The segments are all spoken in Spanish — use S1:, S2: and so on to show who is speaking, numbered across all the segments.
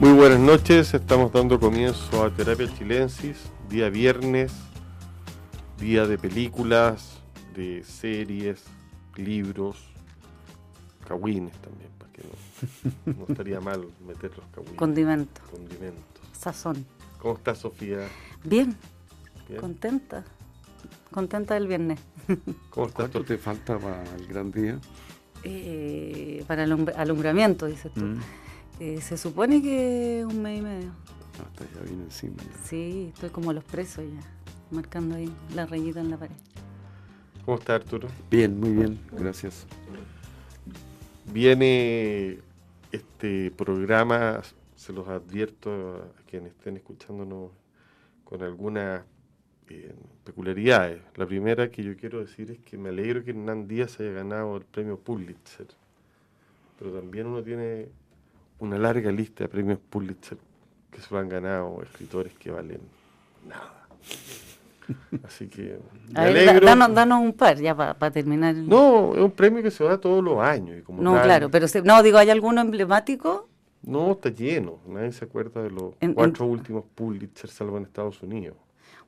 S1: Muy buenas noches, estamos dando comienzo a Terapia Chilensis, día viernes, día de películas, de series, libros, cagüines también, para que no, estaría mal meter los cagüines.
S2: Condimentos.
S1: Condimentos.
S2: Sazón.
S1: ¿Cómo estás, Sofía?
S2: Bien. Contenta. Contenta del viernes.
S1: ¿Cómo estás?
S3: ¿Cuánto te falta para el gran día?
S2: Eh, para el alumbramiento, dices tú. Mm. Eh, se supone que un mes y medio.
S3: Hasta ya viene encima.
S2: Sí, estoy como los presos ya, marcando ahí la rayita en la pared.
S1: ¿Cómo está Arturo?
S3: Bien, muy bien, gracias.
S1: Viene este programa, se los advierto a quienes estén escuchándonos con algunas eh, peculiaridades. La primera que yo quiero decir es que me alegro que Hernán Díaz haya ganado el premio Pulitzer, pero también uno tiene una larga lista de premios Pulitzer que se lo han ganado escritores que valen nada. Así que.
S2: Me alegro. danos, un par ya para terminar.
S1: No, es un premio que se da todos los años. Y como
S2: no, claro, pero no, digo, ¿hay alguno emblemático?
S1: No, está lleno. Nadie se acuerda de los cuatro últimos Pulitzer, salvo en Estados Unidos.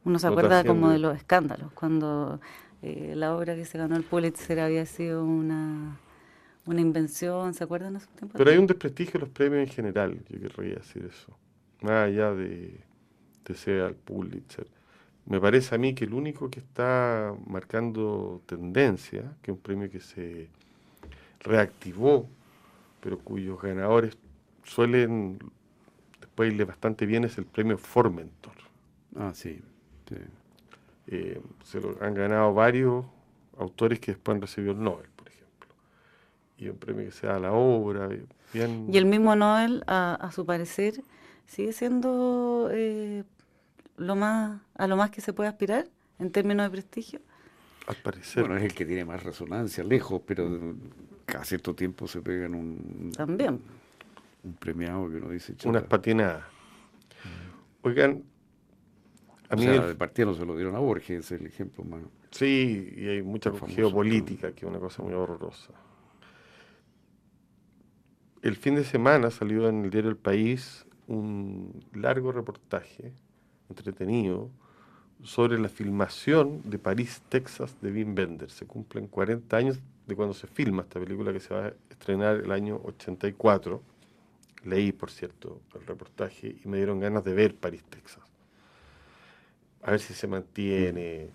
S2: Uno se acuerda como de los escándalos, cuando eh, la obra que se ganó el Pulitzer había sido una una invención, ¿se acuerdan?
S1: Pero hay un desprestigio de los premios en general, yo querría decir eso. Más allá de, de ser al Pulitzer. Me parece a mí que el único que está marcando tendencia, que es un premio que se reactivó, pero cuyos ganadores suelen después irle bastante bien, es el premio Formentor.
S3: Ah, sí.
S1: Eh, se lo han ganado varios autores que después han recibido el Nobel y un premio que sea la obra. Bien...
S2: Y el mismo Nobel, a, su parecer, sigue siendo eh, lo más a lo más que se puede aspirar en términos de prestigio.
S1: Al parecer.
S3: Bueno, es el que tiene más resonancia, lejos, pero cada cierto tiempo se pegan un.
S2: También.
S3: Un premiado que uno dice.
S1: Unas patinadas. Oigan,
S3: a mí. el... de partida no se lo dieron a Borges, es el ejemplo más.
S1: Sí, y hay mucha geopolítica, que es una cosa muy horrorosa el fin de semana salió en el diario El País un largo reportaje entretenido sobre la filmación de París, Texas de Wim Wenders. Se cumplen 40 años de cuando se filma esta película que se va a estrenar el año 84. Leí, por cierto, el reportaje y me dieron ganas de ver París, Texas. A ver si se mantiene,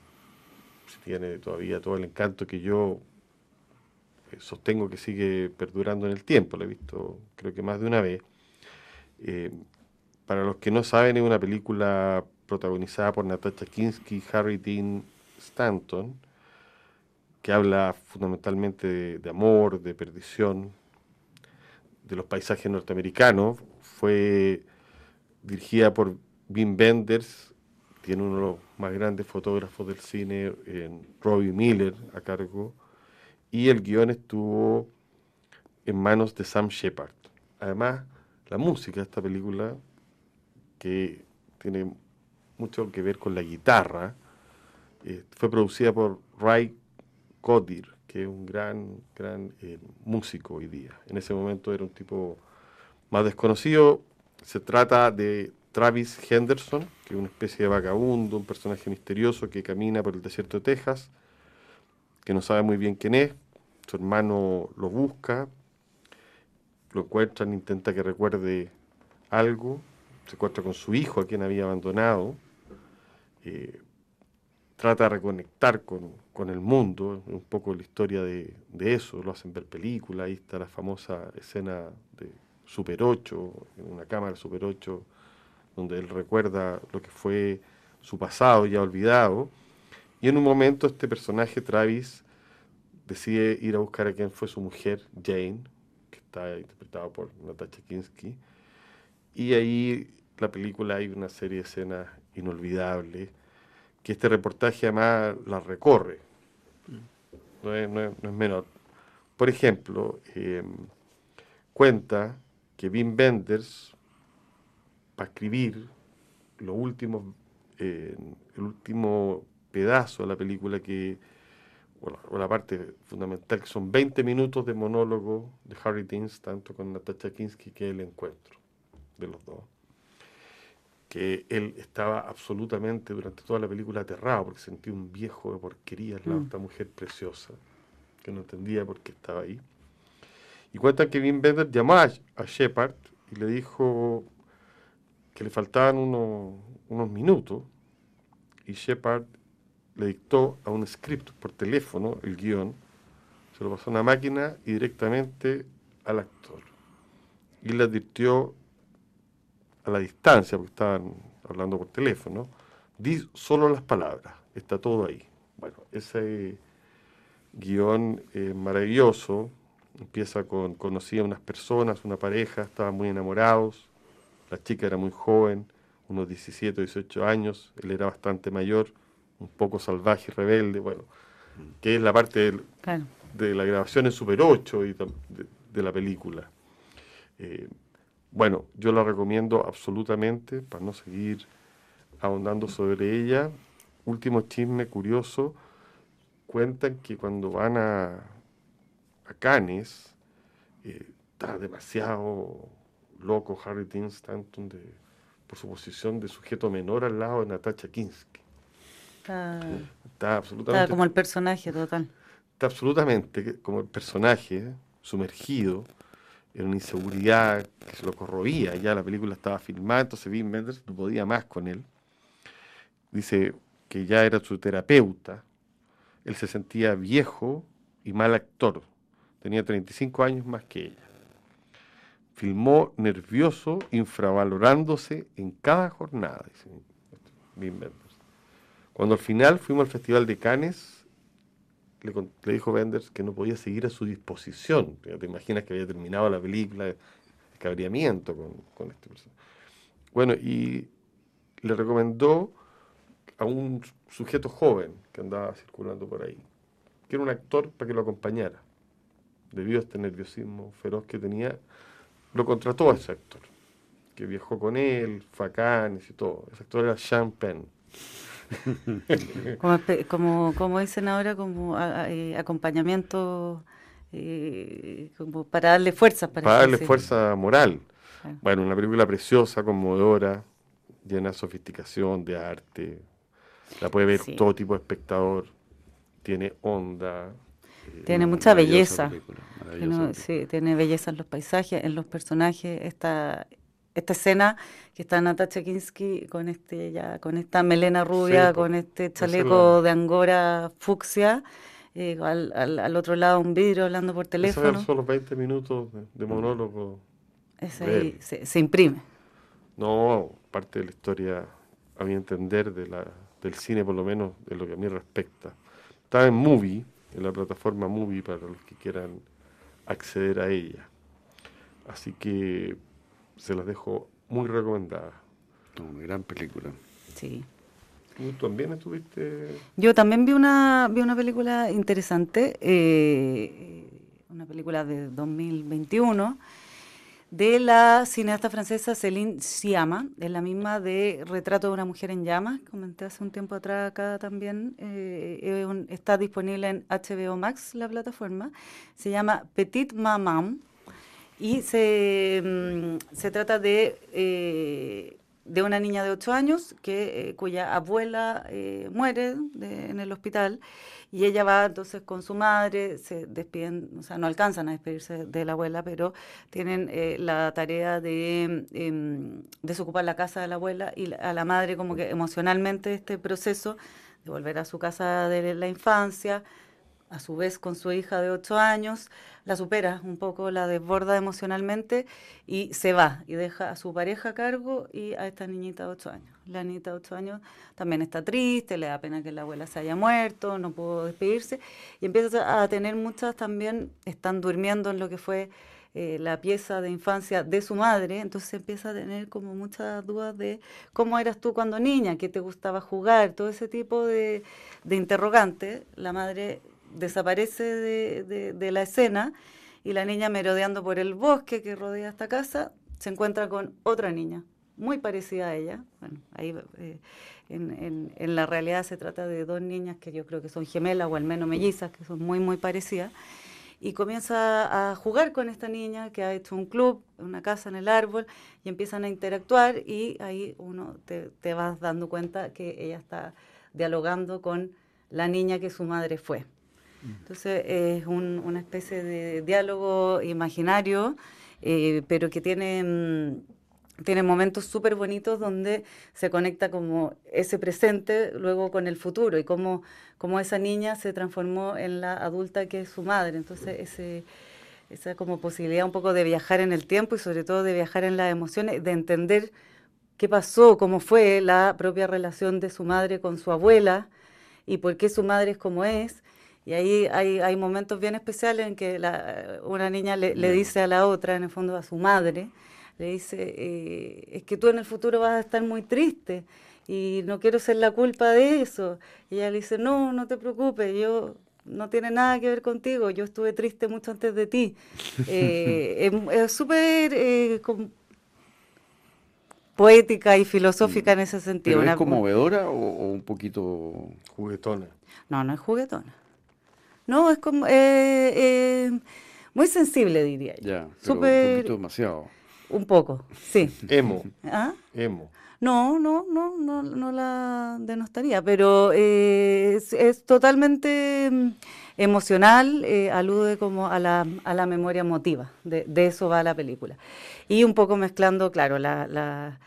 S1: si tiene todavía todo el encanto que yo sostengo que sigue perdurando en el tiempo, lo he visto creo que más de una vez. Eh, para los que no saben, es una película protagonizada por Natasha Kinski y Harry Dean Stanton, que habla fundamentalmente de, amor, de perdición, de los paisajes norteamericanos. Fue dirigida por Wim Wenders, tiene uno de los más grandes fotógrafos del cine, Robbie Miller, a cargo y el guion estuvo en manos de Sam Shepard. Además, la música de esta película, que tiene mucho que ver con la guitarra, eh, fue producida por Ray Codir, que es un gran, gran eh, músico hoy día. En ese momento era un tipo más desconocido. Se trata de Travis Henderson, que es una especie de vagabundo, un personaje misterioso que camina por el desierto de Texas que no sabe muy bien quién es. Su hermano lo busca, lo encuentran, intenta que recuerde algo, se encuentra con su hijo a quien había abandonado, eh, trata de reconectar con, el mundo, un poco la historia de, eso, lo hacen ver películas, ahí está la famosa escena de Super 8, en una cámara Super 8, donde él recuerda lo que fue su pasado ya olvidado, y en un momento este personaje, Travis, decide ir a buscar a quien fue su mujer, Jane, que está interpretada por Natasha Kinski. Y ahí la película hay una serie de escenas inolvidables, que este reportaje además la recorre. No es, menor. Por ejemplo, em, cuenta que Wim Wenders, para escribir lo último, el último pedazo de la película que, o la, parte fundamental, que son 20 minutos de monólogo de Harry Deans, tanto con Natasha Kinski, que el encuentro. de los dos, que él estaba absolutamente durante toda la película aterrado porque sentía un viejo de porquería lado de esta mujer preciosa, que no entendía por qué estaba ahí. Y cuenta que Wim Bender llamó a, Shepard y le dijo que le faltaban unos, unos minutos y Shepard le dictó a un script por teléfono el guion, se lo pasó a una máquina y directamente al actor. Y le advirtió a la distancia, porque estaban hablando por teléfono, di solo las palabras, está todo ahí. Bueno, ese guion maravilloso, empieza con, conocía a unas personas, una pareja, estaban muy enamorados, la chica era muy joven, unos 17 o 18 años, él era bastante mayor, un poco salvaje y rebelde, bueno, que es la parte de la grabación en Super 8 y de, la película. Eh, bueno, yo la recomiendo absolutamente para no seguir ahondando sobre ella. Último chisme curioso, cuentan que cuando van a, a Cannes, eh, está demasiado loco Harry Dean Stanton de, por su posición de sujeto menor al lado de Natasha Kinski.
S2: Está, absolutamente. Está como el personaje total.
S1: Está absolutamente como el personaje, sumergido en una inseguridad que se lo corroía. Ya la película estaba filmada, entonces Wim Wenders no podía más con él. Dice que ya era su terapeuta. Él se sentía viejo y mal actor. Tenía 35 años más que ella. Filmó nervioso, infravalorándose en cada jornada, dice Wim Wenders. Cuando al final fuimos al Festival de Cannes, le, dijo Wenders que no podía seguir a su disposición. te imaginas que había terminado la película de cabriamiento con, con este personaje. Bueno, y le recomendó a un sujeto joven que andaba circulando por ahí, que era un actor para que lo acompañara. Debido a este nerviosismo feroz que tenía, lo contrató a ese actor, que viajó con él, Cannes y todo. Ese actor era Sean Penn
S2: como, como, dicen ahora, como eh, acompañamiento eh, como para darle fuerza.
S1: Para, darle fuerza moral. Bueno, una película preciosa, conmovedora, llena de sofisticación, de arte. La puede ver todo tipo de espectador. Tiene onda.
S2: Eh, tiene mucha belleza. sí, tiene belleza en los paisajes, en los personajes. Esta, esta escena que está Natasha Kinski con este ya con esta melena rubia, con este chaleco de angora fucsia, eh, al, al, otro lado un vidrio hablando por teléfono.
S1: Son los 20 minutos de, monólogo.
S2: Ese se, se, imprime.
S1: No, parte de la historia, a mi entender, de la, del cine, por lo menos de lo que a mí respecta. Está en Movie, en la plataforma Movie, para los que quieran acceder a ella. Así que se las dejo muy recomendadas.
S3: Una gran película.
S2: Sí.
S1: ¿Tú también estuviste?
S2: Yo también vi una, vi una película interesante, eh, una película de 2021 de la cineasta francesa Céline Sciamma, es la misma de Retrato de una mujer en llamas, comenté hace un tiempo atrás acá también, eh, está disponible en HBO Max, la plataforma, se llama Petite Maman, y se, mm, se trata de, eh, de una niña de 8 años que, eh, cuya abuela eh, muere en el hospital. Y ella va entonces con su madre, se despiden, o sea, no alcanzan a despedirse de la abuela, pero tienen la tarea de em, desocupar la casa de la abuela y a la madre como que emocionalmente este proceso de volver a su casa de la infancia, a su vez con su hija de 8 años, la supera un poco, la desborda emocionalmente y se va y deja a su pareja a cargo y a esta niñita de 8 años. La niñita de 8 años también está triste, le da pena que la abuela se haya muerto, no pudo despedirse y empieza a tener muchas también, están durmiendo en lo que fue eh, la pieza de infancia de su madre, entonces empieza a tener como muchas dudas de cómo eras tú cuando niña, qué te gustaba jugar, todo ese tipo de, de interrogantes. La madre desaparece de, la escena y la niña merodeando por el bosque que rodea esta casa se encuentra con otra niña muy parecida a ella. Bueno, ahí eh, en, en, la realidad se trata de dos niñas que yo creo que son gemelas o al menos mellizas, que son muy, muy parecidas. y comienza a jugar con esta niña que ha hecho un club, una casa en el árbol, y empiezan a interactuar y ahí uno te, te vas dando cuenta que ella está dialogando con la niña que su madre fue. Entonces es una especie de diálogo imaginario, eh, pero que tiene, mm, tiene momentos súper bonitos donde se conecta como ese presente luego con el futuro y cómo, cómo esa niña se transformó en la adulta que es su madre. Entonces ese, esa como posibilidad un poco de viajar en el tiempo y sobre todo de viajar en las emociones, de entender qué pasó, cómo fue la propia relación de su madre con su abuela y por qué su madre es como es. Y ahí hay, hay momentos bien especiales en que la, una niña le, le, dice a la otra, en el fondo a su madre, le dice, eh, es que tú en el futuro vas a estar muy triste y no quiero ser la culpa de eso. Y ella le dice, no, no te preocupes, yo no tiene nada que ver contigo, yo estuve triste mucho antes de ti. Eh, es súper eh, poética y filosófica en ese sentido.
S3: ¿Pero es conmovedora o, un poquito
S1: juguetona?
S2: No, no es juguetona. No, es como eh, eh, muy sensible, diría yo.
S3: Ya, pero un poquito demasiado.
S2: Un poco, sí.
S1: Emo.
S2: ¿Ah?
S1: Emo.
S2: No, no, no, no, no la denostaría, pero eh, es, totalmente mm, emocional, alude como a la, a la memoria emotiva, de, de, eso va la película. Y un poco mezclando, claro, la, la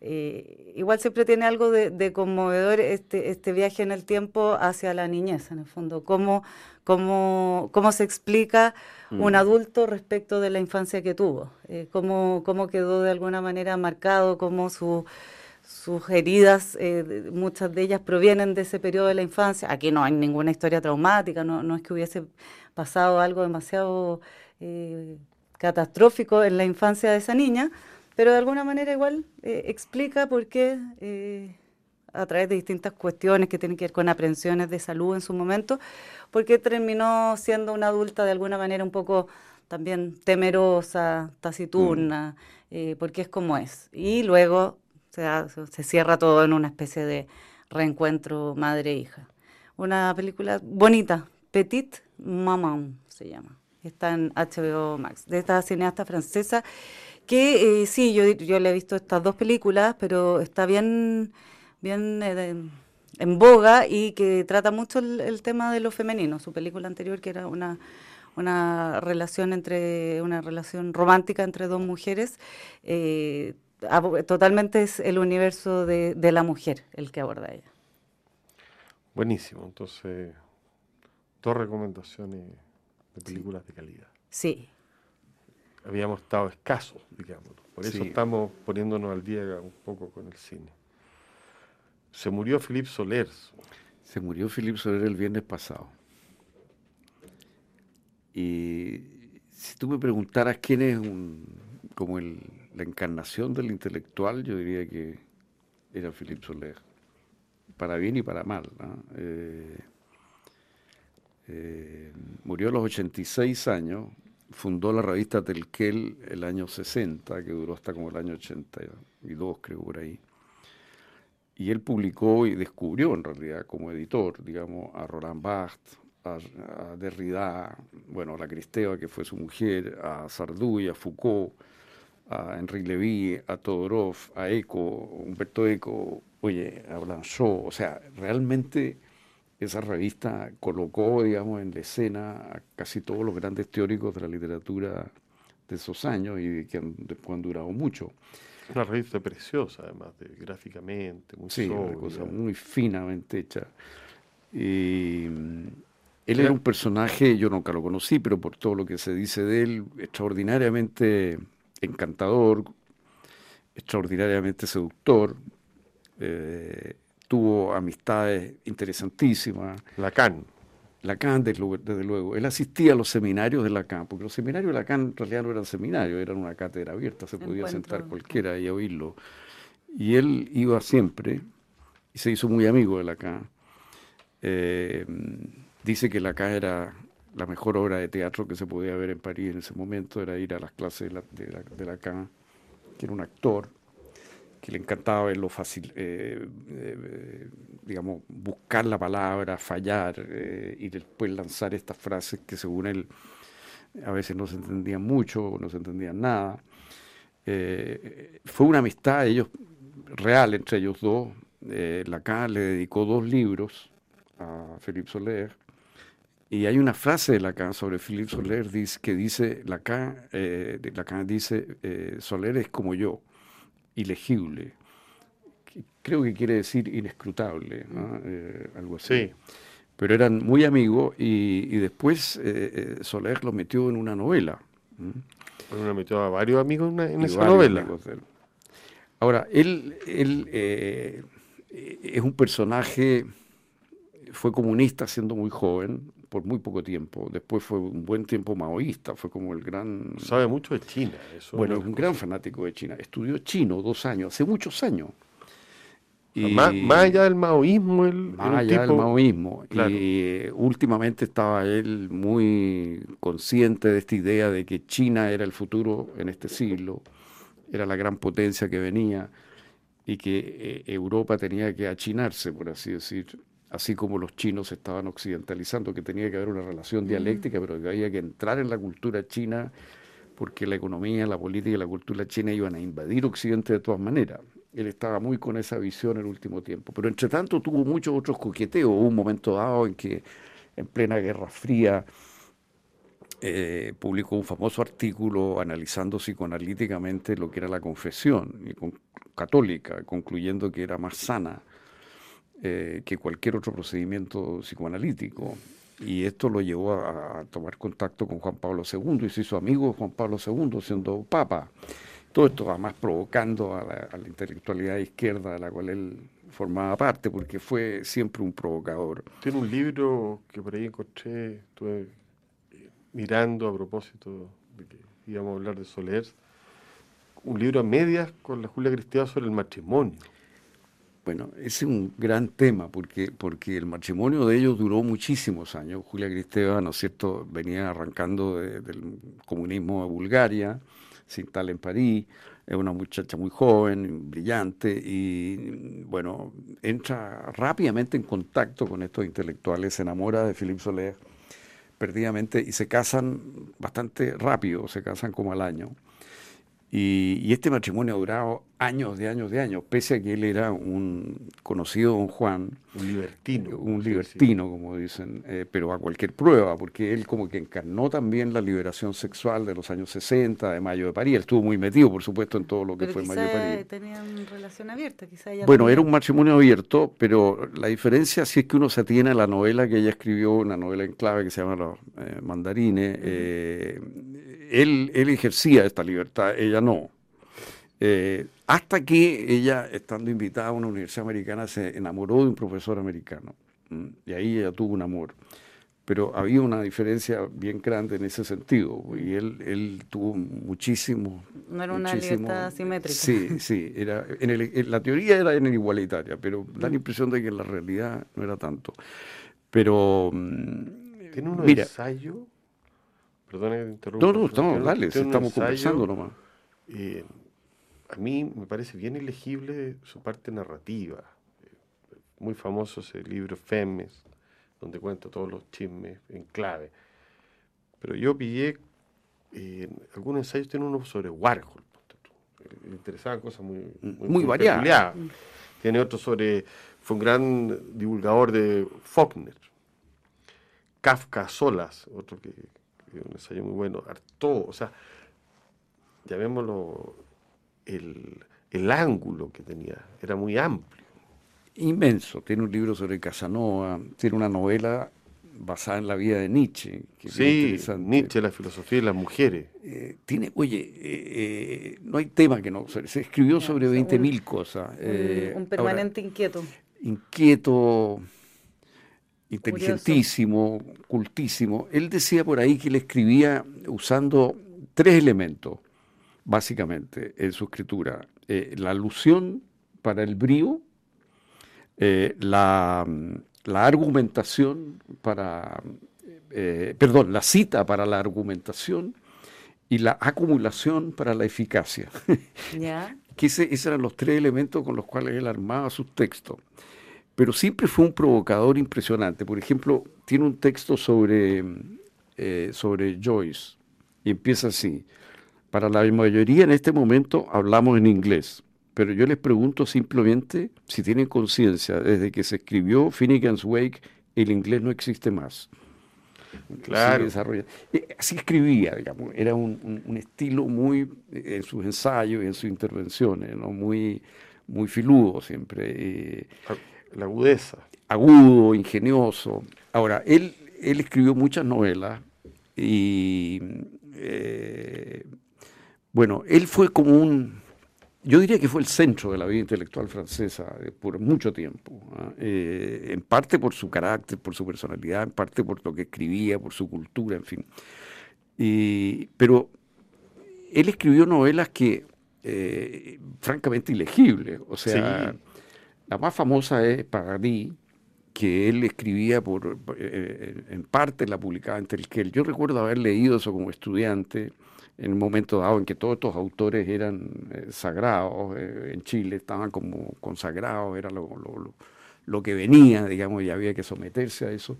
S2: eh, igual siempre tiene algo de, conmovedor este, este viaje en el tiempo hacia la niñez, en el fondo, cómo, cómo, cómo se explica un mm. adulto respecto de la infancia que tuvo, eh, cómo, cómo quedó de alguna manera marcado, cómo su, sus heridas, eh, muchas de ellas provienen de ese periodo de la infancia. Aquí no hay ninguna historia traumática, no, no es que hubiese pasado algo demasiado catastrófico en la infancia de esa niña, pero de alguna manera igual eh, explica por qué, eh, a través de distintas cuestiones que tienen que ver con aprensiones de salud en su momento, por qué terminó siendo una adulta de alguna manera un poco también temerosa, taciturna, mm. eh, porque es como es. Y luego se, se cierra todo en una especie de reencuentro madre-hija. Una película bonita, Petit Maman se llama. Está en HBO Max, de esta cineasta francesa que eh, sí, yo, yo le he visto estas dos películas, pero está bien, bien eh, en boga y que trata mucho el, tema de lo femenino. Su película anterior, que era una, una relación entre una relación romántica entre dos mujeres, eh, totalmente es el universo de, de la mujer el que aborda ella.
S1: Buenísimo, entonces dos recomendaciones de películas de calidad.
S2: Sí,
S1: habíamos estado escasos, digamos. Por eso estamos poniéndonos al día un poco con el cine. Se murió Philippe Soler.
S3: Se murió Philippe Soler el viernes pasado. Y si tú me preguntaras quién es un, como el, la encarnación del intelectual, yo diría que era Philippe Soler. Para bien y para mal. Eh, eh, murió a los 86 años, fundó la revista Telquel el año 60, que duró hasta como el año 82, creo, por ahí. Y él publicó y descubrió en realidad como editor, digamos, a Roland Barthes, a, Derrida, bueno, a la Cristeva, que fue su mujer, a Sarduy, a Foucault, a Henri Levy, a Todorov, a Eco, Humberto Eco, oye, a Blanchot, o sea, realmente esa revista colocó, digamos, en la escena a casi todos los grandes teóricos de la literatura de esos años y que han, después han durado mucho.
S1: Una revista preciosa, además, de, gráficamente, muy
S3: Sí, una cosa muy finamente hecha. Y, él era un personaje, yo nunca lo conocí, pero por todo lo que se dice de él, extraordinariamente encantador, extraordinariamente seductor. Eh, tuvo amistades interesantísimas.
S1: Lacan.
S3: Lacan, desde luego. Él asistía a los seminarios de Lacan, porque los seminarios de Lacan en realidad no eran seminarios, eran una cátedra abierta, se podía sentar cualquiera y oírlo. Y él iba siempre y se hizo muy amigo de Lacan. Eh, dice que Lacan era la mejor obra de teatro que se podía ver en París en ese momento, era ir a las clases de Lacan, que era un actor que le encantaba verlo fácil, eh, eh, digamos, buscar la palabra, fallar eh, y después lanzar estas frases que según él a veces no se entendían mucho, no se entendían nada. Fue una amistad, ellos real entre ellos dos. Lacan le dedicó dos libros a Philippe Soler. Y hay una frase de Lacan sobre Philippe Soler que dice, Lacan, Lacan dice, Soler es como yo, ilegible. Creo que quiere decir inescrutable, eh, algo así. Pero eran muy amigos y, después Soler lo metió en una novela.
S1: Lo metió a varios amigos en, esa novela.
S3: Ahora, él, él es un personaje fue comunista siendo muy joven, por muy poco tiempo. Después fue un buen tiempo maoísta, fue como el gran...
S1: Sabe mucho de China.
S3: Eso bueno, es un gran fanático de China. Estudió chino dos años, hace muchos años.
S1: Y, más, allá del maoísmo. El,
S3: más allá del maoísmo. Y eh, últimamente estaba él muy consciente de esta idea de que China era el futuro en este siglo, era la gran potencia que venía y que eh, Europa tenía que achinarse, por así decir, así como los chinos estaban occidentalizando, que tenía que haber una relación dialéctica, pero que había que entrar en la cultura china porque la economía, la política y la cultura china iban a invadir Occidente de todas maneras. Él estaba muy con esa visión en el último tiempo. Pero entre tanto tuvo muchos otros coqueteos. Hubo un momento dado en que, en plena Guerra Fría, eh, publicó un famoso artículo analizando psicoanalíticamente lo que era la confesión católica, concluyendo que era más sana eh, que cualquier otro procedimiento psicoanalítico. Y esto lo llevó a, tomar contacto con Juan Pablo II y se hizo amigo Juan Pablo II siendo papa. Todo esto además provocando a la, intelectualidad izquierda de la cual él formaba parte, porque fue siempre un provocador.
S1: Tiene un libro que por ahí encontré, estuve mirando a propósito de que íbamos a hablar de Soler, un libro a medias con la Julia Cristiana sobre el matrimonio.
S3: Bueno, ese es un gran tema porque, porque el matrimonio de ellos duró muchísimos años. Julia Cristeva, ¿no es cierto?, venía arrancando del comunismo a Bulgaria, se instala en París, es una muchacha muy joven, brillante y, bueno, entra rápidamente en contacto con estos intelectuales, se enamora de Philippe Soler perdidamente y se casan bastante rápido, se casan como al año. Y, este matrimonio ha durado años de años de años, pese a que él era un conocido don Juan.
S1: Un libertino.
S3: Un libertino, como dicen, eh, pero a cualquier prueba, porque él como que encarnó también la liberación sexual de los años 60, de Mayo de París. Él estuvo muy metido, por supuesto, en todo lo que fue Mayo de París.
S2: tenían relación abierta, quizá
S3: Bueno, era un matrimonio abierto, pero la diferencia, si es que uno se atiene a la novela que ella escribió, una novela en clave que se llama Los eh, Mandarines, eh, él, él ejercía esta libertad, ella no. Eh, hasta que ella, estando invitada a una universidad americana, se enamoró de un profesor americano. Y ahí ella tuvo un amor. Pero había una diferencia bien grande en ese sentido. Y él, él tuvo muchísimo.
S2: No era una libertad simétrica.
S3: Sí, sí. Era, en, la teoría era en el igualitaria, pero da la impresión de que en la realidad no era tanto. Pero.
S1: Mm, ¿Tiene un ensayo? Perdón que interrumpa.
S3: No, no, estamos, dale, estamos conversando nomás.
S1: Eh, a mí me parece bien ilegible su parte narrativa. Muy famoso ese libro Femes, donde cuenta todos los chismes en clave. Pero yo pillé, eh, algunos ensayos tienen uno sobre Warhol. Le interesaban cosas muy,
S3: muy, variadas.
S1: Tiene otro sobre, fue un gran divulgador de Faulkner. Kafka Solas, otro que un ensayo muy bueno. Artaud, o sea, llamémoslo el, ángulo que tenía, era muy amplio.
S3: Inmenso, tiene un libro sobre Casanova, tiene una novela basada en la vida de Nietzsche.
S1: Que sí, Nietzsche, la filosofía de las mujeres.
S3: Eh, tiene, oye, eh, eh, no hay tema que no. Se, escribió sobre 20.000 cosas.
S2: un permanente inquieto.
S3: Inquieto, inteligentísimo, cultísimo. Él decía por ahí que él escribía usando tres elementos básicamente, en su escritura. Eh, la alusión para el brío, eh, la, argumentación para, eh, perdón, la cita para la argumentación y la acumulación para la eficacia. que esos eran los tres elementos con los cuales él armaba sus textos. Pero siempre fue un provocador impresionante. Por ejemplo, tiene un texto sobre, sobre Joyce, Y empieza así. Para la mayoría en este momento hablamos en inglés, pero yo les pregunto simplemente si tienen conciencia, desde que se escribió Finnegan's Wake, el inglés no existe más.
S1: Claro.
S3: Eh, así escribía, digamos, era un, estilo muy, eh, en sus ensayos y en sus intervenciones, ¿no? muy, muy filudo siempre. Eh,
S1: la agudeza.
S3: Agudo, ingenioso. Ahora, él, él escribió muchas novelas y bueno, él fue como un, yo diría que fue el centro de la vida intelectual francesa eh, por mucho tiempo, ¿ah? eh, en parte por su carácter, por su personalidad, en parte por lo que escribía, por su cultura, en fin. pero él escribió novelas que, eh, francamente, ilegibles. O sea, la más famosa es Paradis, que él escribía por, en parte la publicaba en Telquel. Yo recuerdo haber leído eso como estudiante en un momento dado en que todos estos autores eran eh, sagrados, eh, en Chile estaban como consagrados, era lo, lo, que venía, digamos, y había que someterse a eso.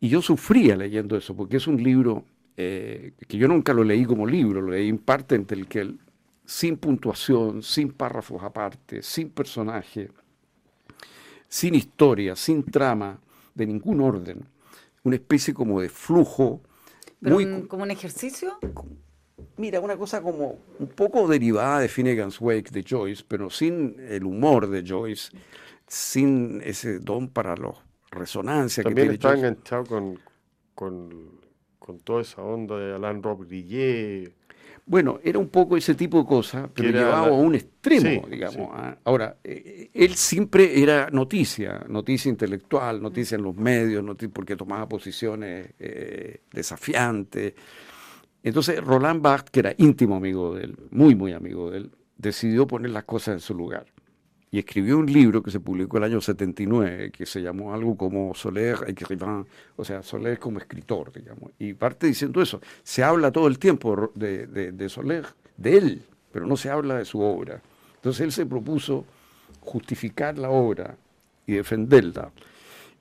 S3: Y yo sufría leyendo eso, porque es un libro eh, que yo nunca lo leí como libro, lo leí en parte en que sin puntuación, sin párrafos aparte, sin personaje, sin historia, sin trama, de ningún orden, una especie como de flujo
S2: como un ejercicio.
S3: Mira, una cosa como un poco derivada de Finnegan's Wake de Joyce, pero sin el humor de Joyce, sin ese don para la resonancia
S1: También
S3: que
S1: está enganchado con, con, con, toda esa onda de Alain Rob Grillet.
S3: Bueno, era un poco ese tipo de cosas, pero llevado a un extremo, digamos. ¿ah? Ahora, eh, él siempre era noticia, noticia intelectual, noticia en los medios, porque tomaba posiciones eh, desafiantes. Entonces, Roland Barthes, que era íntimo amigo de él, muy, muy amigo de él, decidió poner las cosas en su lugar y escribió un libro que se publicó el año 79, que se llamó algo como Soler écrivain, o sea, Soler como escritor, digamos. Y parte diciendo eso. Se habla todo el tiempo de, de, Soler, de él, pero no se habla de su obra. Entonces él se propuso justificar la obra y defenderla.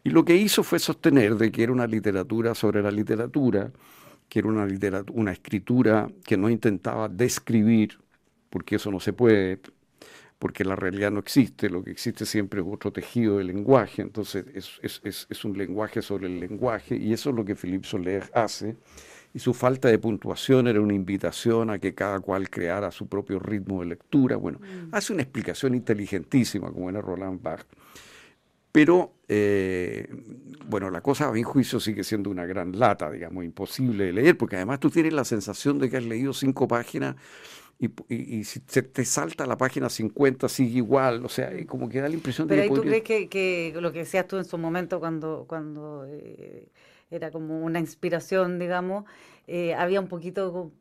S3: Y lo que hizo fue sostener de que era una literatura sobre la literatura, que era una, literatura, una escritura que no intentaba describir, porque eso no se puede, porque la realidad no existe, lo que existe siempre es otro tejido del lenguaje, entonces es, un lenguaje sobre el lenguaje y eso es lo que Philippe Soler hace y su falta de puntuación era una invitación a que cada cual creara su propio ritmo de lectura. Bueno, mm. hace una explicación inteligentísima como era Roland Barthes. Pero, eh, bueno, la cosa a mi juicio sigue siendo una gran lata, digamos, imposible de leer, porque además tú tienes la sensación de que has leído cinco páginas y, si se te salta la página 50 sigue igual, o sea, como que da la impresión
S2: de
S3: que...
S2: Pero ahí tú crees que, que, lo que decías tú en su momento cuando, cuando eh, era como una inspiración, digamos, eh, había un poquito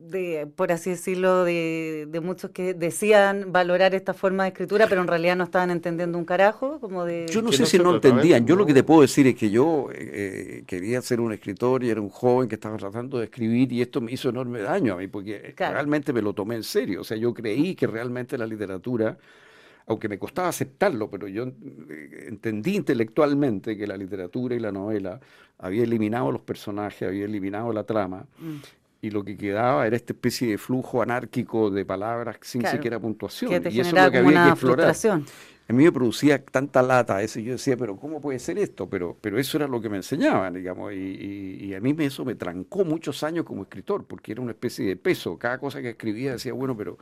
S2: de, por así decirlo, de, muchos que decían valorar esta forma de escritura, pero en realidad no estaban entendiendo un carajo, como de...
S3: Yo no sé si no entendían, yo lo que te puedo decir es que yo eh, quería ser un escritor y era un joven que estaba tratando de escribir y esto me hizo enorme daño a mí, porque realmente me lo tomé en serio, o sea, yo creí que realmente la literatura aunque me costaba aceptarlo, pero yo eh, entendí intelectualmente que la literatura y la novela había eliminado los personajes, había eliminado la trama, mm y lo que quedaba era esta especie de flujo anárquico de palabras sin siquiera puntuación. y eso es lo que había que explorar. A mí me producía tanta lata eso, y yo decía, pero ¿cómo puede ser esto? Pero, pero eso era lo que me enseñaban, digamos, y, y, a mí eso me trancó muchos años como escritor, porque era una especie de peso. Cada cosa que escribía decía, bueno, pero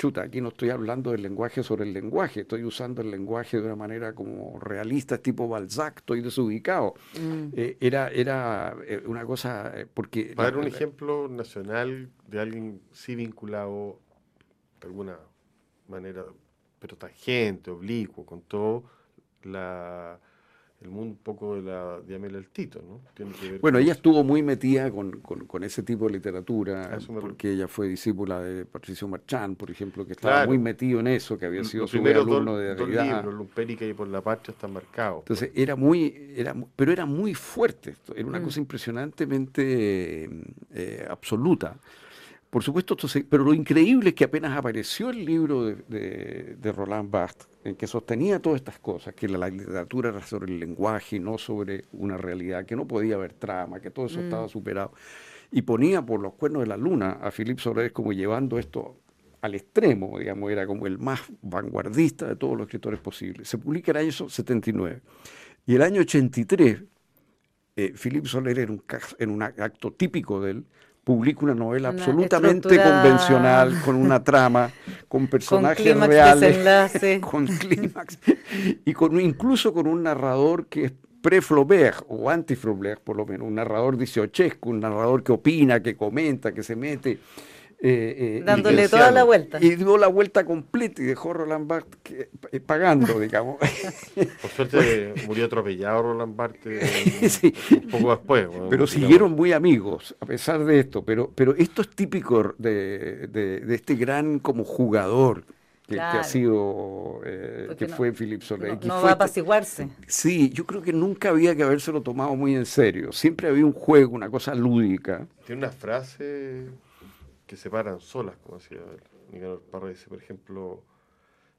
S3: chuta, aquí no estoy hablando del lenguaje sobre el lenguaje, estoy usando el lenguaje de una manera como realista, tipo Balzac, estoy desubicado. Mm. Eh, era era eh, una cosa, eh, porque...
S1: Para dar un ejemplo nacional de alguien sí vinculado de alguna manera, pero tangente, oblicuo, con todo la el mundo un poco de la Diamela El Tito, ¿no?
S3: bueno, ella estuvo muy metida con, ese tipo de literatura, porque ella fue discípula de Patricio Marchán, por ejemplo, que estaba muy metido en eso, que había sido su alumno de
S1: Derrida. Los libros, Lumpérica y Por la Patria están marcados.
S3: Entonces, era muy, era, pero era muy fuerte, era una mm. cosa impresionantemente eh, absoluta. Por supuesto, pero lo increíble es que apenas apareció el libro de, de, Roland Barthes, que sostenía todas estas cosas, que la, literatura era sobre el lenguaje y no sobre una realidad, que no podía haber trama, que todo eso mm. estaba superado. y ponía por los cuernos de la luna a Philippe Soler como llevando esto al extremo, digamos, era como el más vanguardista de todos los escritores posibles. Se publica en el año 79. Y el año 83, eh, Philippe Soler, en un, en un acto típico de él, publica una novela absolutamente convencional, con una trama, con personajes reales, con clímax, y con, incluso con un narrador que es pre-Flaubert o anti-Flaubert, por lo menos, un narrador dieciochesco, un narrador que opina, que comenta, que se mete.
S2: Eh, eh, Dándole toda la vuelta.
S3: Y dio la vuelta completa y dejó Roland Barthes eh, pagando, digamos.
S1: Por suerte murió atropellado Roland Barthes un poco después.
S3: pero siguieron muy amigos a pesar de esto. Pero, pero esto es típico de, de, este gran como jugador que, ha sido, que fue Philip Soleil.
S2: No, va a apaciguarse.
S3: Sí, yo creo que nunca había que habérselo tomado muy en serio. Siempre había un juego, una cosa lúdica.
S1: Tiene una frase que se paran solas, como decía Nicanor Parra, dice, por ejemplo,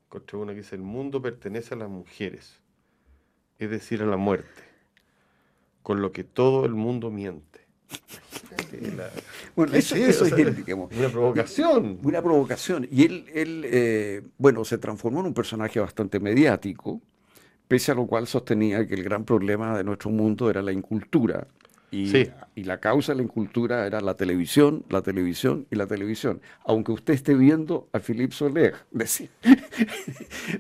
S1: contra una que dice, el mundo pertenece a las mujeres, es decir, a la muerte, con lo que todo el mundo miente.
S3: bueno, eso, es
S1: una provocación.
S3: Una provocación. Y él, él eh, bueno, se transformó en un personaje bastante mediático, pese a lo cual sostenía que el gran problema de nuestro mundo era la incultura y, y, la causa de la incultura era la televisión, la televisión y la televisión. Aunque usted esté viendo a Philippe Soler, decir.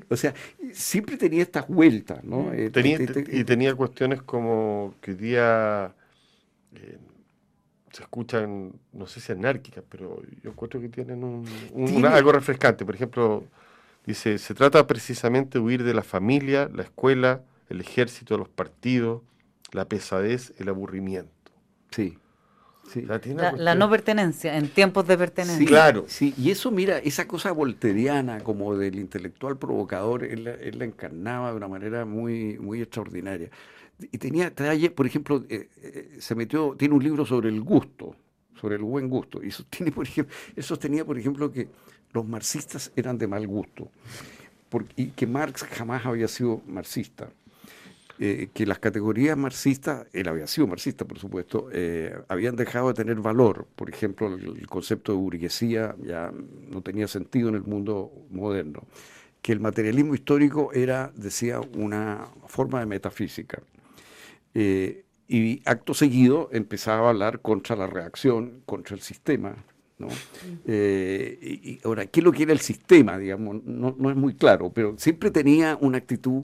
S3: o sea, siempre tenía estas vueltas, ¿no?
S1: Mm. Eh, tenía, y tenía cuestiones como que día eh, se escuchan, no sé si anárquicas, pero yo encuentro que tienen un, algo refrescante. Por ejemplo, dice, se trata precisamente de huir de la familia, la escuela, el ejército, los partidos la pesadez, el aburrimiento.
S3: Sí.
S2: la, no pertenencia, en tiempos de pertenencia. Sí,
S3: claro. Sí, y eso, mira, esa cosa volteriana como del intelectual provocador, él, la encarnaba de una manera muy, muy extraordinaria. Y tenía, por ejemplo, eh, eh, se metió, tiene un libro sobre el gusto, sobre el buen gusto, y sostiene, por ejemplo, él sostenía, por ejemplo, que los marxistas eran de mal gusto, porque, y que Marx jamás había sido marxista eh, que las categorías marxistas, él había sido marxista por supuesto, eh, habían dejado de tener valor. Por ejemplo, el, concepto de burguesía ya no tenía sentido en el mundo moderno. Que el materialismo histórico era, decía, una forma de metafísica. Eh, y acto seguido empezaba a hablar contra la reacción, contra el sistema, ¿no? y, ahora, ¿qué es lo que era el sistema? Digamos, no, no, es muy claro, pero siempre tenía una actitud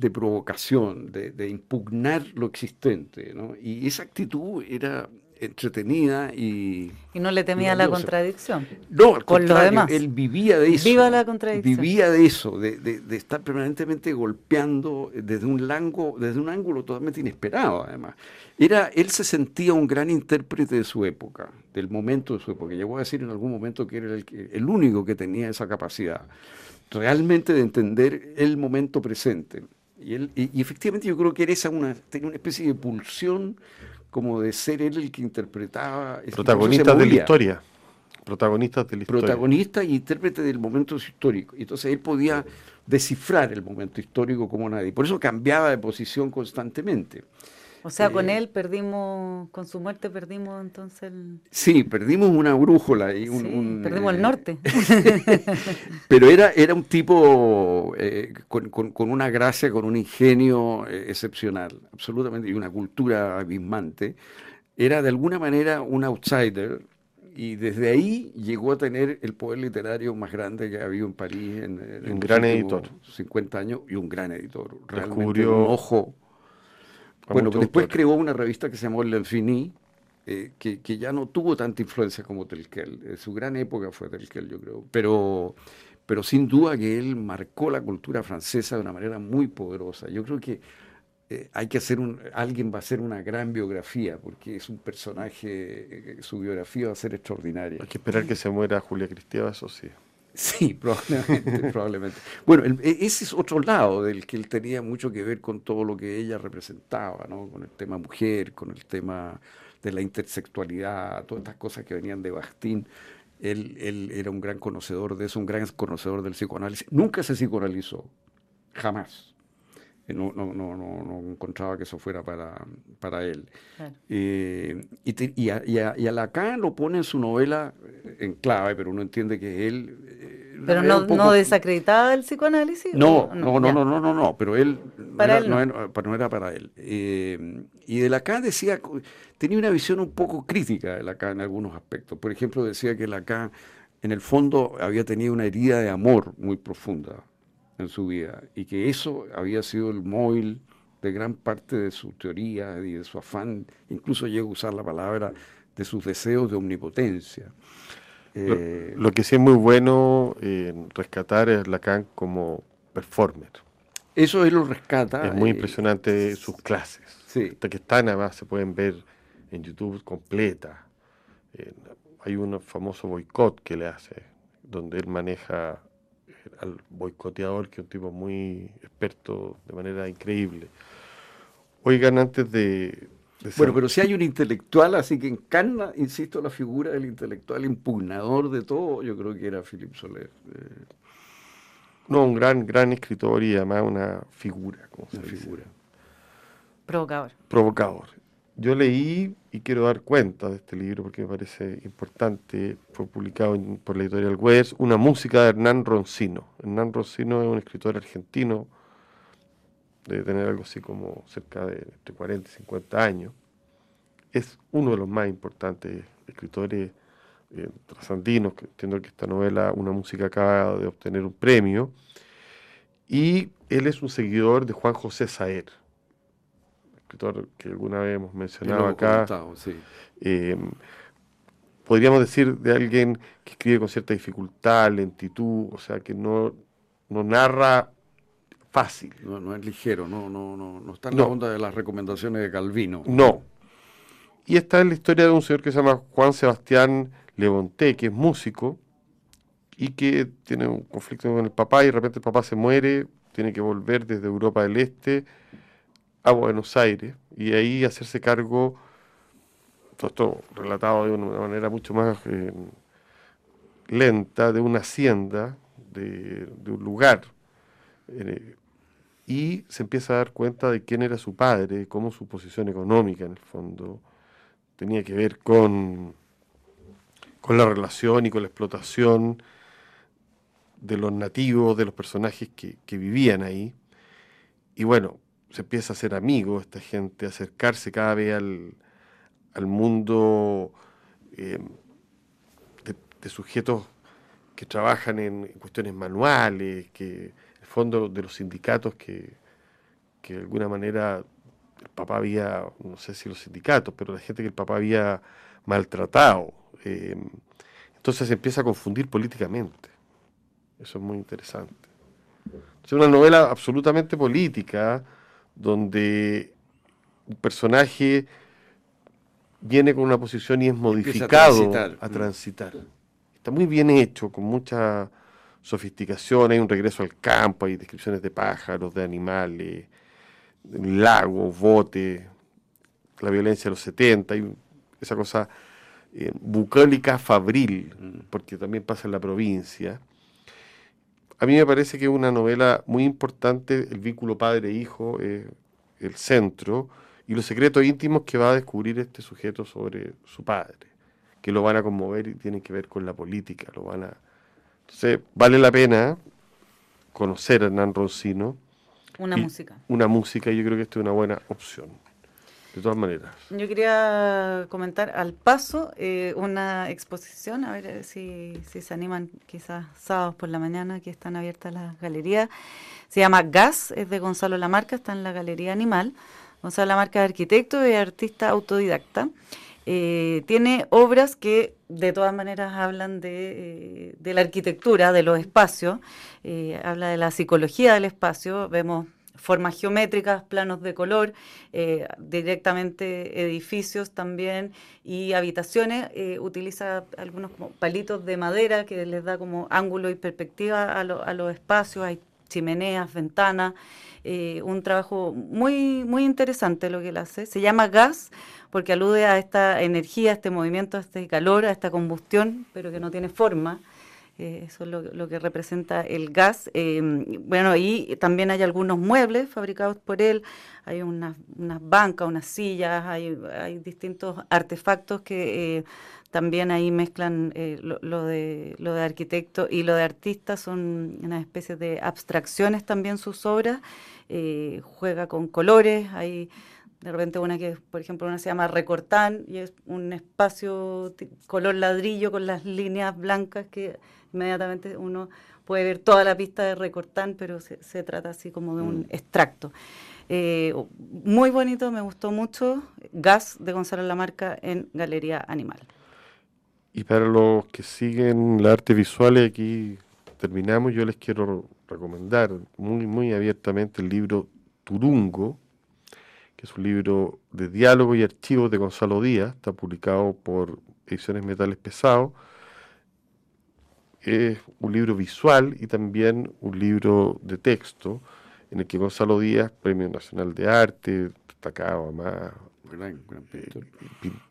S3: de provocación, de, impugnar lo existente. ¿no? Y esa actitud era entretenida y...
S2: Y no le temía la contradicción.
S3: No, al contrario, él vivía de eso.
S2: Viva la contradicción.
S3: Vivía de eso, de, de, estar permanentemente golpeando desde un, lango, desde un ángulo totalmente inesperado, además. Era, él se sentía un gran intérprete de su época, del momento de su época. Llegó a decir en algún momento que era el, el único que tenía esa capacidad realmente de entender el momento presente. Y, él, y, efectivamente yo creo que era esa una, tenía una especie de pulsión como de ser él el que interpretaba.
S1: Protagonista de la historia. Protagonista de la historia.
S3: Protagonista y intérprete del momento histórico. Entonces él podía descifrar el momento histórico como nadie. Por eso cambiaba de posición constantemente.
S2: O sea, con eh, él perdimos, con su muerte perdimos entonces el...
S3: Sí, perdimos una brújula. Y
S2: un, perdimos el eh, norte.
S3: pero era, era un tipo eh, con, una gracia, con un ingenio excepcional, absolutamente, y una cultura abismante. Era de alguna manera un outsider, y desde ahí llegó a tener el poder literario más grande que ha habido en París en,
S1: un gran editor
S3: 50 años y un gran editor realmente un ojo bueno, después creó una revista que se llamó L'Infini, eh, que, que, ya no tuvo tanta influencia como Telquel. Eh, su gran época fue Telquel, yo creo. Pero, pero sin duda que él marcó la cultura francesa de una manera muy poderosa. Yo creo que eh, hay que hacer un, alguien va a hacer una gran biografía, porque es un personaje, su biografía va a ser extraordinaria.
S1: Hay que esperar que se muera Julia Cristiana, eso sí.
S3: Sí, probablemente, probablemente. Bueno, e, ese es otro lado del que él tenía mucho que ver con todo lo que ella representaba, ¿no? Con el tema mujer, con el tema de la intersexualidad, todas estas cosas que venían de Bastín. Él, él era un gran conocedor de eso, un gran conocedor del psicoanálisis. Nunca se psicoanalizó, jamás. no, no, no, no, encontraba que eso fuera para, para él. Eh, y, y, a, y, a, Lacan lo pone en su novela en clave, pero uno entiende que él...
S2: Pero no, no desacreditaba el psicoanálisis.
S3: No, no, no, no, no, no, no, pero él, para él no. era, para él. Eh, y de Lacan decía, tenía una visión un poco crítica de Lacan en algunos aspectos. Por ejemplo, decía que Lacan en el fondo había tenido una herida de amor muy profunda en su vida y que eso había sido el móvil de gran parte de su teoría y de su afán, incluso llegó a usar la palabra de sus deseos de omnipotencia.
S1: Lo, eh, que sí es muy bueno rescatar es Lacan como performer.
S3: Eso él lo rescata.
S1: Es muy impresionante sus clases. Sí. que están además, se pueden ver en YouTube completa. hay un famoso boicot que le hace, donde él maneja al boicoteador, que es un tipo muy experto de manera increíble. Oigan, antes de...
S3: bueno, pero si hay un intelectual, así que encarna, insisto, la figura del intelectual impugnador de todo, yo creo que era Philip Soler. Eh.
S1: No, un gran, gran escritor y además una figura, como se figura.
S2: Provocador.
S1: Provocador. Yo leí y quiero dar cuenta de este libro porque me parece importante. Fue publicado por la editorial West, Una música de Hernán Roncino. Hernán Roncino es un escritor argentino, debe tener algo así como cerca de entre 40 y 50 años. Es uno de los más importantes escritores eh, trasandinos, que entiendo que esta novela, Una música acaba de obtener un premio. Y él es un seguidor de Juan José Saer escritor que alguna vez hemos mencionado acá. Eh, podríamos decir de alguien que escribe con cierta dificultad, lentitud, o sea, que no, no narra fácil.
S3: No, es ligero, no, no, no, no está en la onda de las recomendaciones de Calvino.
S1: No. Y esta es la historia de un señor que se llama Juan Sebastián Levonté, que es músico y que tiene un conflicto con el papá y de repente el papá se muere, tiene que volver desde Europa del Este a Buenos Aires y ahí hacerse cargo, todo esto relatado de una manera mucho más eh, lenta, de una hacienda, de, un lugar. Eh, y se empieza a dar cuenta de quién era su padre, cómo su posición económica en el fondo tenía que ver con, con la relación y con la explotación de los nativos, de los personajes que, vivían ahí. Y bueno, se empieza a ser amigo esta gente, a acercarse cada vez al, mundo eh, de, sujetos que trabajan en, cuestiones manuales, que fondo de los sindicatos que, de alguna manera el papá había, no sé si los sindicatos, pero la gente que el papá había maltratado. Eh, entonces se empieza a confundir políticamente. Eso es muy interesante. Es una novela absolutamente política, donde un personaje viene con una posición y es modificado a mm. transitar. Está muy bien hecho, con mucha sofisticación, hay un regreso al campo, hay descripciones de pájaros, de animales, lagos, botes, la violencia de los 70, hay esa cosa eh, bucólica fabril, mm. porque también pasa en la provincia. A mí me parece que es una novela muy importante, el vínculo padre-hijo es el centro y los secretos íntimos que va a descubrir este sujeto sobre su padre, que lo van a conmover y tienen que ver con la política, lo van a... Entonces, vale la pena conocer a Hernán Roncino.
S2: Una música.
S1: Una música, y yo creo que esto es una buena opción de todas maneras.
S2: Yo quería comentar al paso eh, una exposición, a ver eh, si, si, se animan quizás sábados por la mañana, que están abiertas las galerías. Se llama Gas, es de Gonzalo Lamarca, está en la Galería Animal. Gonzalo Lamarca es arquitecto y artista autodidacta. Eh, tiene obras que de todas maneras hablan de, de la arquitectura, de los espacios, habla de la psicología del espacio, vemos formas geométricas, planos de color, eh, directamente edificios también y habitaciones. Eh, utiliza algunos como palitos de madera que les da como ángulo y perspectiva a, los espacios. Hay chimeneas, ventanas. Eh, un trabajo muy, muy interesante lo que él hace. Se llama gas porque alude a esta energía, a este movimiento, a este calor, a esta combustión, pero que no tiene forma. Eh, eso es lo, que representa el gas. Em, bueno, y también hay algunos muebles fabricados por él, hay unas, bancas, unas sillas, hay, distintos artefactos que eh, también ahí mezclan eh, lo, de, lo de arquitecto y lo de artista, son una especie de abstracciones también sus obras, juega con colores, hay de repente una que, por ejemplo, una se llama Recortán y es un espacio color ladrillo con las líneas blancas que inmediatamente uno puede ver toda la pista de Recortán, pero se, trata así como de un mm. extracto. Eh, muy bonito, me gustó mucho. Gas de Gonzalo Lamarca en Galería Animal.
S1: Y para los que siguen la arte visual, y aquí terminamos, yo les quiero recomendar muy, muy abiertamente el libro Turungo, que es un libro de diálogo y archivos de Gonzalo Díaz, está publicado por Ediciones Metales Pesados es un libro visual y también un libro de texto en el que Gonzalo Díaz, Premio Nacional de Arte, destacado además, gran,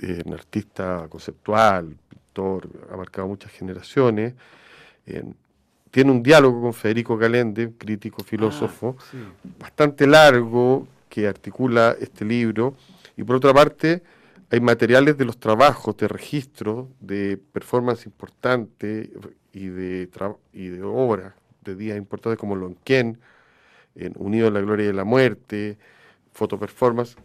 S1: eh, un artista conceptual, pintor, ha marcado muchas generaciones. tiene un diálogo con Federico Galende, crítico, filósofo, ah, bastante largo, que articula este libro. Y por otra parte, hay materiales de los trabajos de registro de performance importantes y de, y de obras de días importantes como Lonquén, en Unido a la Gloria y la Muerte, Fotoperformance,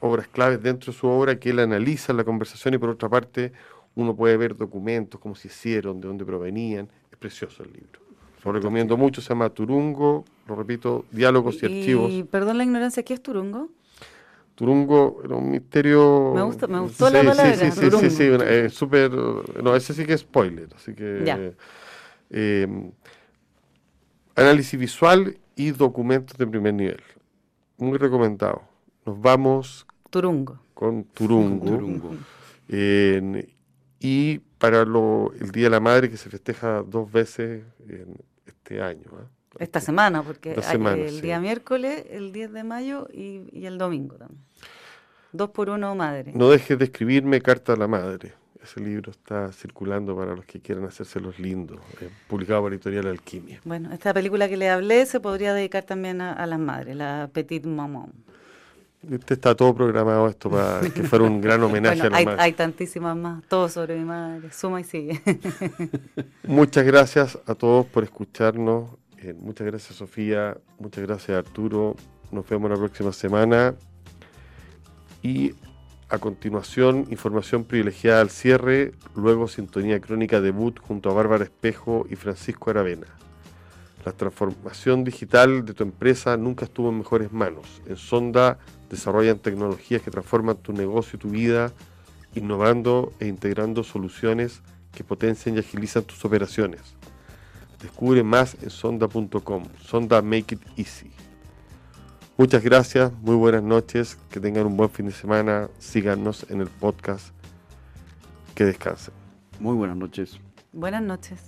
S1: obras claves dentro de su obra que él analiza en la conversación y por otra parte uno puede ver documentos, cómo se hicieron, de dónde provenían. Es precioso el libro. Lo recomiendo mucho, se llama Turungo, lo repito, Diálogos y, Archivos. Y
S2: perdón la ignorancia, ¿qué es Turungo?
S1: Turungo era un misterio.
S2: Me, gusta, me gustó la palabra.
S1: Sí, sí, sí, sí, sí, súper. No, ese sí que es spoiler, así que. Eh, análisis visual y documentos de primer nivel. Muy recomendado. Nos vamos.
S2: Turungo.
S1: Con Turungo. Turungo. y para lo, el Día de la Madre, que se festeja dos veces en este año. ¿eh?
S2: Esta semana, porque hay el día miércoles, el 10 de mayo y, el domingo también. Dos por uno madre.
S1: No dejes de escribirme Carta a la Madre. Ese libro está circulando para los que quieran hacerse los lindos, eh, publicado por Editorial Alquimia.
S2: Bueno, esta película que le hablé se podría dedicar también a, las madres, la Petite Maman.
S1: Este está todo programado esto para que fuera un gran homenaje a la
S2: hay,
S1: madre.
S2: Hay tantísimas más, todo sobre mi madre, suma y sigue.
S1: Muchas gracias a todos por escucharnos muchas gracias Sofía, muchas gracias Arturo, nos vemos la próxima semana y a continuación información privilegiada al cierre, luego sintonía crónica debut junto a Bárbara Espejo y Francisco Aravena. La transformación digital de tu empresa nunca estuvo en mejores manos. En Sonda desarrollan tecnologías que transforman tu negocio y tu vida, innovando e integrando soluciones que potencian y agilizan tus operaciones. Descubre más en sonda.com. Sonda Make It Easy. Muchas gracias, muy buenas noches, que tengan un buen fin de semana, síganos en el podcast, que descansen.
S3: Muy buenas noches.
S2: Buenas noches.